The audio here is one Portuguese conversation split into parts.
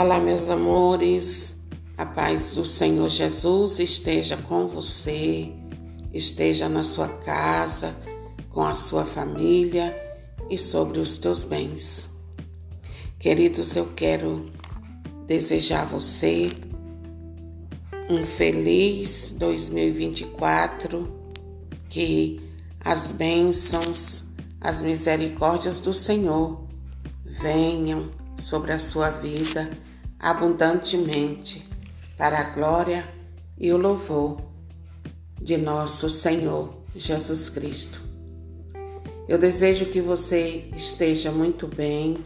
Olá, meus amores, a paz do Senhor Jesus esteja com você, esteja na sua casa, com a sua família e sobre os teus bens. Queridos, eu quero desejar a você um feliz 2024, que as bênçãos, as misericórdias do Senhor venham sobre a sua vida abundantemente, para a glória e o louvor de nosso Senhor Jesus Cristo. Eu desejo que você esteja muito bem,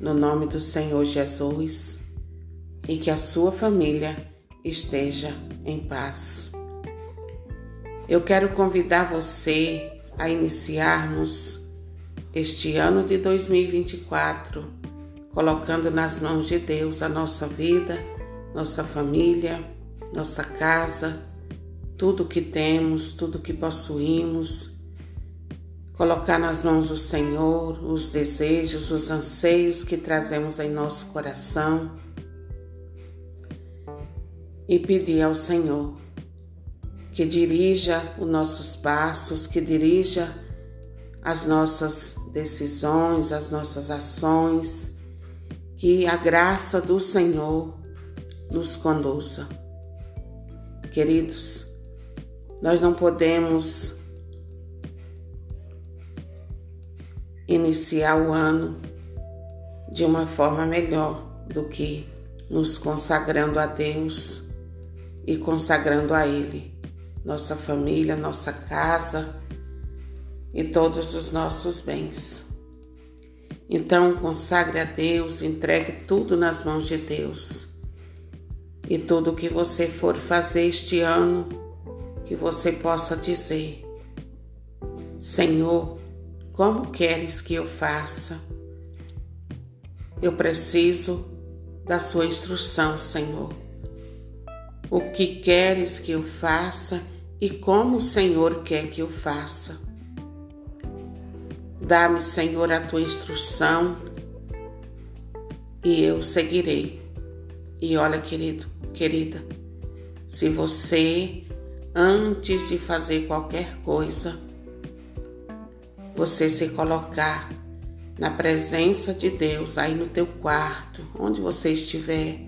no nome do Senhor Jesus, e que a sua família esteja em paz. Eu quero convidar você a iniciarmos este ano de 2024 colocando nas mãos de Deus a nossa vida, nossa família, nossa casa, tudo que temos, tudo que possuímos. Colocar nas mãos do Senhor os desejos, os anseios que trazemos em nosso coração e pedir ao Senhor que dirija os nossos passos, que dirija as nossas decisões, as nossas ações, que a graça do Senhor nos conduza. Queridos, nós não podemos iniciar o ano de uma forma melhor do que nos consagrando a Deus e consagrando a Ele, nossa família, nossa casa e todos os nossos bens. Então, consagre a Deus, entregue tudo nas mãos de Deus. E tudo que você for fazer este ano, que você possa dizer: Senhor, como queres que eu faça? Eu preciso da sua instrução, Senhor. O que queres que eu faça e como o Senhor quer que eu faça? Dá-me, Senhor, a tua instrução e eu seguirei. E olha, querido, querida, se você, antes de fazer qualquer coisa, você se colocar na presença de Deus, aí no teu quarto, onde você estiver,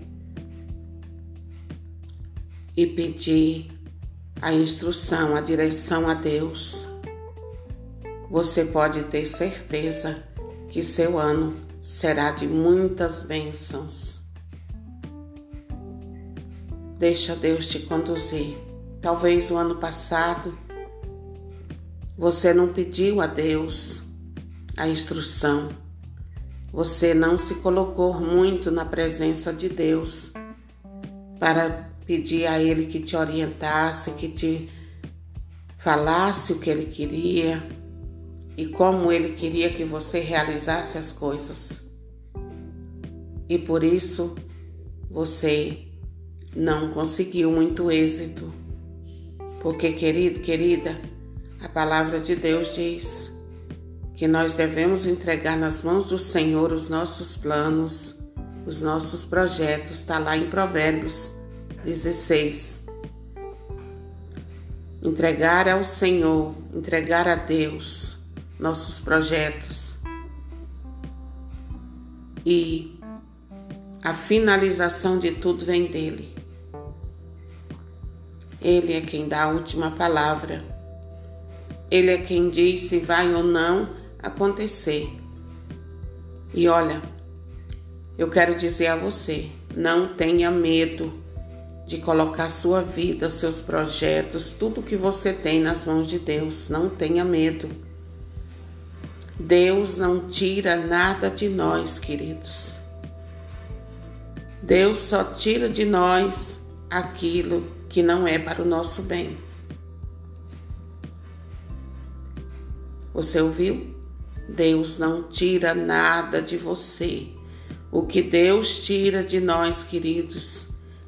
e pedir a instrução, a direção a Deus você pode ter certeza que seu ano será de muitas bênçãos. Deixa Deus te conduzir. Talvez o ano passado você não pediu a Deus a instrução. Você não se colocou muito na presença de Deus para pedir a Ele que te orientasse, que te falasse o que Ele queria e como ele queria que você realizasse as coisas. E por isso você não conseguiu muito êxito. Porque, querido, querida, a palavra de Deus diz que nós devemos entregar nas mãos do Senhor os nossos planos, os nossos projetos, está lá em Provérbios 16. Entregar ao Senhor, entregar a Deus nossos projetos e a finalização de tudo vem dele. Ele é quem dá a última palavra. Ele é quem diz se vai ou não acontecer. E olha, eu quero dizer a você: não tenha medo de colocar sua vida, seus projetos, tudo que você tem nas mãos de Deus. Não tenha medo. Deus não tira nada de nós, queridos. Deus só tira de nós aquilo que não é para o nosso bem. Você ouviu? Deus não tira nada de você. O que Deus tira de nós, queridos,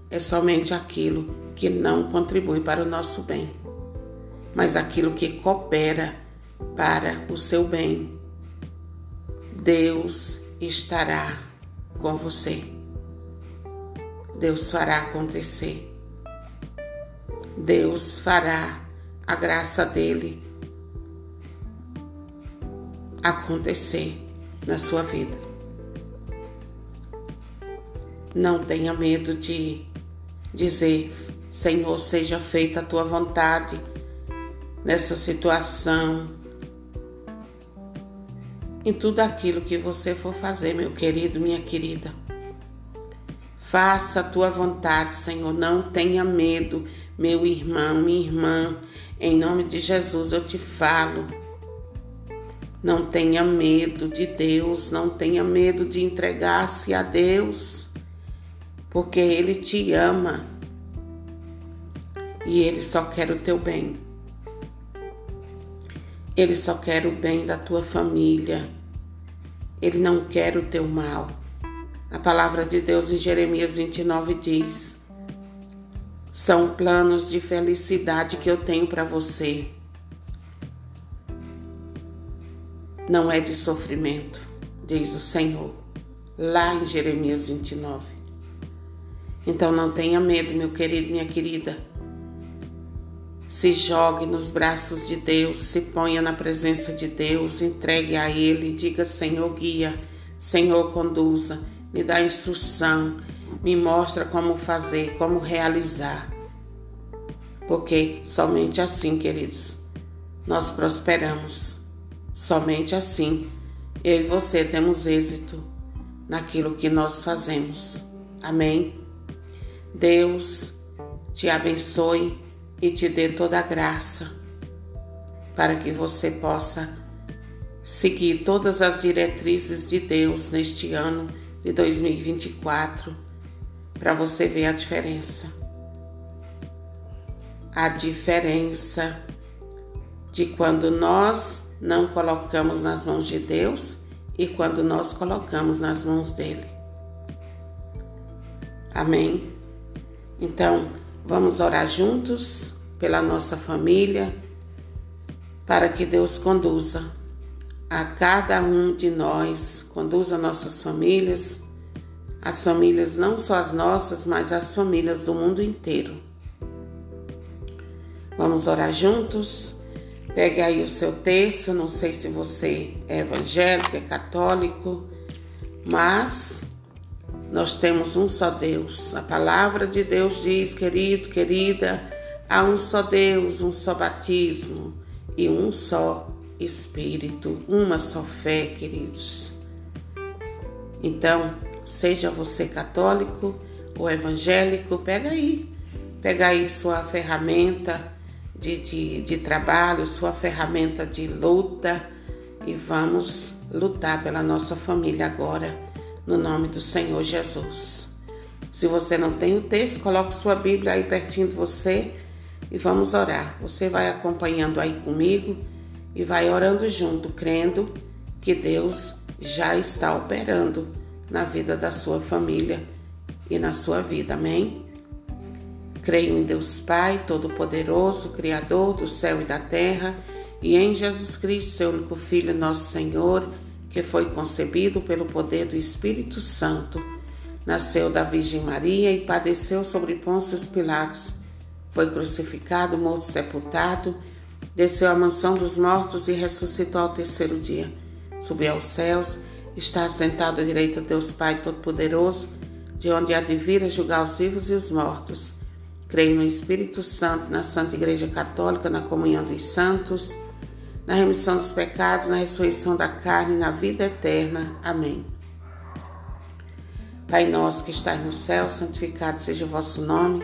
é somente aquilo que não contribui para o nosso bem, mas aquilo que coopera para o seu bem. Deus estará com você. Deus fará acontecer. Deus fará a graça dele acontecer na sua vida. Não tenha medo de dizer: Senhor, seja feita a tua vontade nessa situação, em tudo aquilo que você for fazer, meu querido, minha querida. Faça a tua vontade, Senhor. Não tenha medo, meu irmão, minha irmã. Em nome de Jesus eu te falo. Não tenha medo de Deus, não tenha medo de entregar-se a Deus, porque Ele te ama e Ele só quer o teu bem. Ele só quer o bem da tua família. Ele não quer o teu mal. A palavra de Deus em Jeremias 29 diz: São planos de felicidade que eu tenho para você. Não é de sofrimento, diz o Senhor, lá em Jeremias 29. Então não tenha medo, meu querido, minha querida se jogue nos braços de Deus, se ponha na presença de Deus, entregue a Ele, diga: Senhor, guia, Senhor, conduza, me dá instrução, me mostra como fazer, como realizar. Porque somente assim, queridos, nós prosperamos. Somente assim eu e você temos êxito naquilo que nós fazemos. Amém? Deus te abençoe e te dê toda a graça para que você possa seguir todas as diretrizes de Deus neste ano de 2024 para você ver a diferença. A diferença de quando nós não colocamos nas mãos de Deus e quando nós colocamos nas mãos dele. Amém? Então, Vamos orar juntos pela nossa família, para que Deus conduza a cada um de nós, conduza nossas famílias, as famílias não só as nossas, mas as famílias do mundo inteiro. Vamos orar juntos? Pegue aí o seu texto, não sei se você é evangélico, é católico, mas nós temos um só Deus. A palavra de Deus diz, querido, querida, há um só Deus, um só batismo e um só Espírito, uma só fé, queridos. Então, seja você católico ou evangélico, pega aí, pega aí sua ferramenta de, de, de trabalho, sua ferramenta de luta e vamos lutar pela nossa família agora no nome do Senhor Jesus. Se você não tem o texto, coloque sua Bíblia aí pertinho de você e vamos orar. Você vai acompanhando aí comigo e vai orando junto, crendo que Deus já está operando na vida da sua família e na sua vida. Amém? Creio em Deus Pai, Todo-Poderoso, Criador do céu e da terra, e em Jesus Cristo, seu único Filho, nosso Senhor que foi concebido pelo poder do Espírito Santo, nasceu da Virgem Maria e padeceu sobre Pôncio Pilatos. Foi crucificado, morto, sepultado, desceu à mansão dos mortos e ressuscitou ao terceiro dia. Subiu aos céus, está assentado à direita de Deus Pai Todo-Poderoso, de onde há de vir a julgar os vivos e os mortos. Creio no Espírito Santo, na Santa Igreja Católica, na comunhão dos santos na remissão dos pecados, na ressurreição da carne e na vida eterna. Amém. Pai nosso que estás no céu, santificado seja o vosso nome.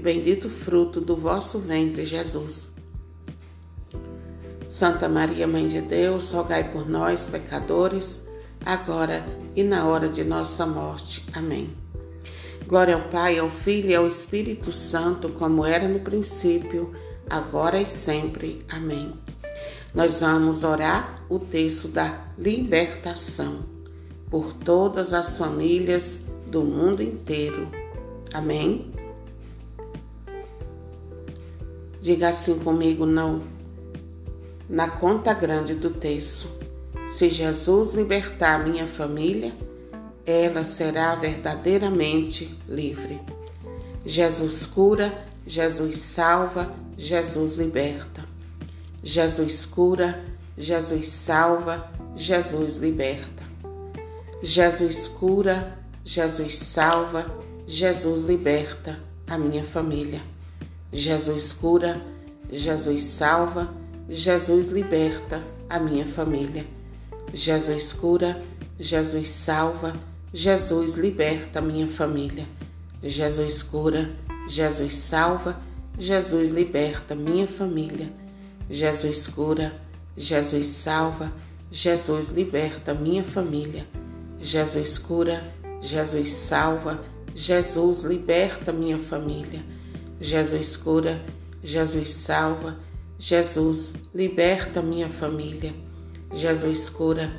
bendito o fruto do vosso ventre, Jesus. Santa Maria, Mãe de Deus, rogai por nós, pecadores, agora e na hora de nossa morte. Amém. Glória ao Pai, ao Filho e ao Espírito Santo, como era no princípio, agora e sempre. Amém. Nós vamos orar o texto da libertação por todas as famílias do mundo inteiro. Amém. Diga assim comigo, não. Na conta grande do texto. Se Jesus libertar minha família, ela será verdadeiramente livre. Jesus cura, Jesus salva, Jesus liberta. Jesus cura, Jesus salva, Jesus liberta. Jesus cura, Jesus salva, Jesus liberta a minha família. Jesus cura, Jesus salva, Jesus liberta a minha família. Jesus cura, Jesus salva, Jesus liberta minha família. Jesus cura, Jesus salva, Jesus liberta minha família. Jesus cura, Jesus salva, Jesus liberta minha família. Jesus cura, Jesus salva, Jesus liberta minha família. Jesus cura, Jesus salva, Jesus liberta minha família. Jesus cura,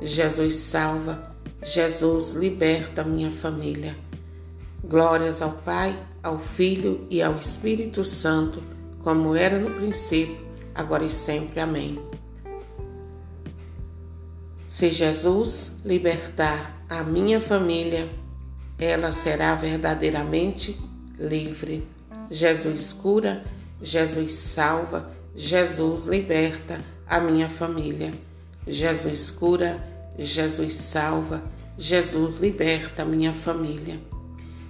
Jesus salva, Jesus liberta minha família. Glórias ao Pai, ao Filho e ao Espírito Santo, como era no princípio, agora e sempre. Amém. Se Jesus libertar a minha família, ela será verdadeiramente livre. Jesus cura, Jesus salva, Jesus liberta a minha família. Jesus cura, Jesus salva, Jesus liberta minha família.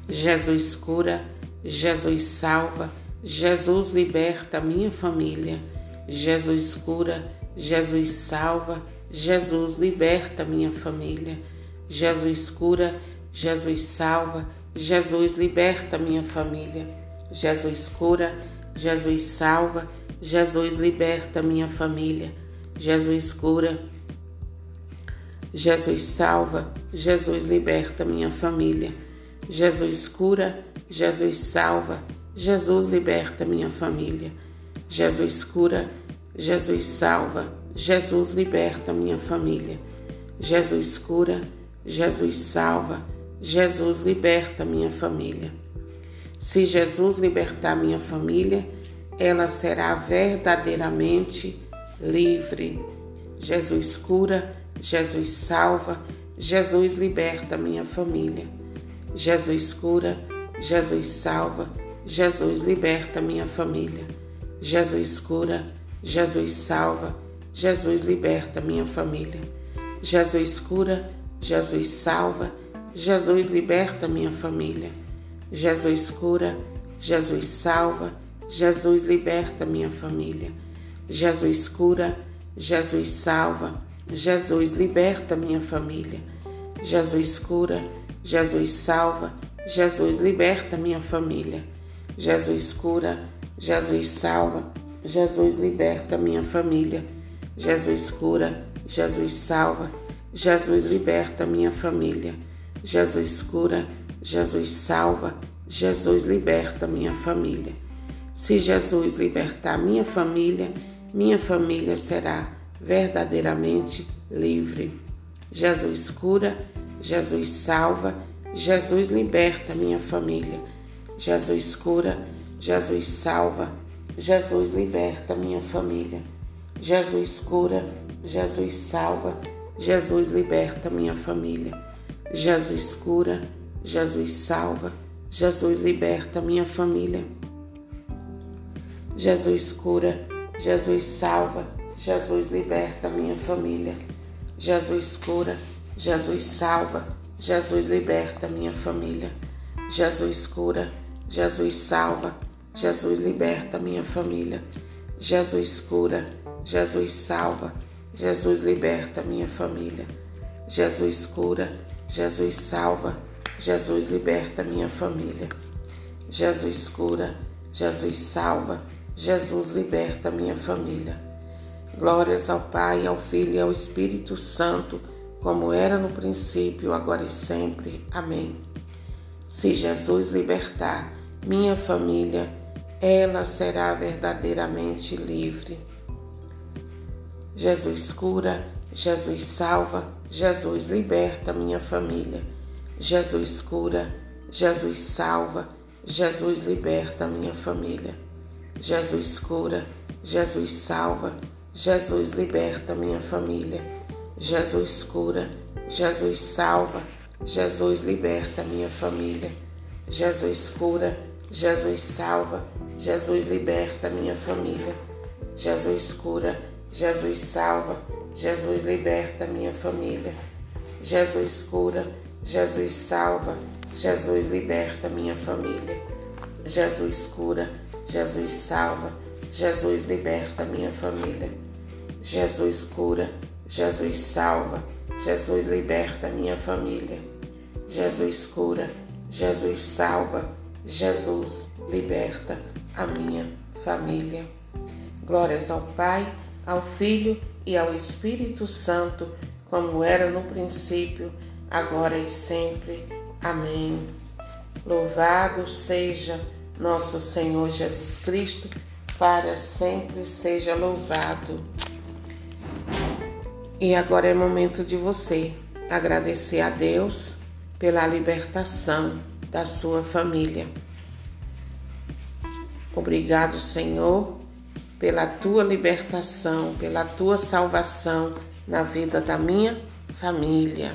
Jesus cura, Jesus salva, Jesus liberta minha família. Jesus cura, Jesus salva, Jesus liberta minha família. Jesus cura, Jesus salva, Jesus liberta minha família. Jesus cura, Jesus salva, Jesus liberta minha família. Jesus cura, Jesus salva, Jesus liberta minha família. Jesus cura, Jesus salva, Jesus liberta minha família. Jesus cura, Jesus salva, Jesus liberta minha família. Jesus cura, Jesus salva, Jesus liberta minha família. Se Jesus libertar minha família, ela será verdadeiramente livre. Jesus cura, Jesus salva, Jesus liberta minha família. Jesus cura, Jesus salva, Jesus liberta minha família. Jesus cura, Jesus salva, Jesus liberta minha família. Jesus cura, Jesus salva, Jesus liberta minha família. Jesus cura, Jesus salva, Jesus liberta minha família. Jesus cura, Jesus salva, Jesus liberta minha família. Jesus cura, Jesus salva, Jesus liberta minha família. Jesus cura, Jesus salva, Jesus liberta minha família. Jesus cura, Jesus salva, Jesus liberta minha família. Jesus cura, Jesus salva, Jesus liberta minha família. Se Jesus libertar minha família, minha família será verdadeiramente livre. Jesus cura, Jesus salva, Jesus liberta minha família. Jesus cura, Jesus salva, Jesus liberta minha família. Jesus cura, Jesus salva, Jesus liberta minha família. Jesus cura, Jesus salva, Jesus liberta minha família. Jesus cura, Jesus salva, Jesus liberta minha família. Jesus cura, Jesus salva, Jesus liberta minha família. Jesus cura, Jesus salva, Jesus liberta minha família. Jesus cura, Jesus salva, Jesus liberta minha família. Jesus cura, Jesus salva, Jesus liberta minha família. Jesus cura, Jesus salva, Jesus liberta minha família. Glórias ao Pai, ao Filho e ao Espírito Santo, como era no princípio, agora e sempre. Amém. Se Jesus libertar minha família, ela será verdadeiramente livre. Jesus cura, Jesus salva, Jesus liberta minha família. Jesus cura, Jesus salva, Jesus liberta minha família. Jesus cura, Jesus salva, Jesus liberta minha família. Jesus cura, Jesus salva, Jesus liberta minha família. Jesus cura, Jesus salva, Jesus liberta minha família. Jesus cura, Jesus salva, Jesus liberta minha família. Jesus cura, Jesus salva, Jesus liberta minha família. Jesus cura, Jesus salva, Jesus liberta minha família. Jesus cura, Jesus salva, Jesus liberta minha família. Jesus cura, Jesus salva, Jesus liberta a minha família. Glórias ao Pai, ao Filho e ao Espírito Santo, como era no princípio, agora e sempre. Amém. Louvado seja nosso Senhor Jesus Cristo, para sempre seja louvado. E agora é momento de você agradecer a Deus pela libertação da sua família. Obrigado, Senhor, pela tua libertação, pela tua salvação na vida da minha família.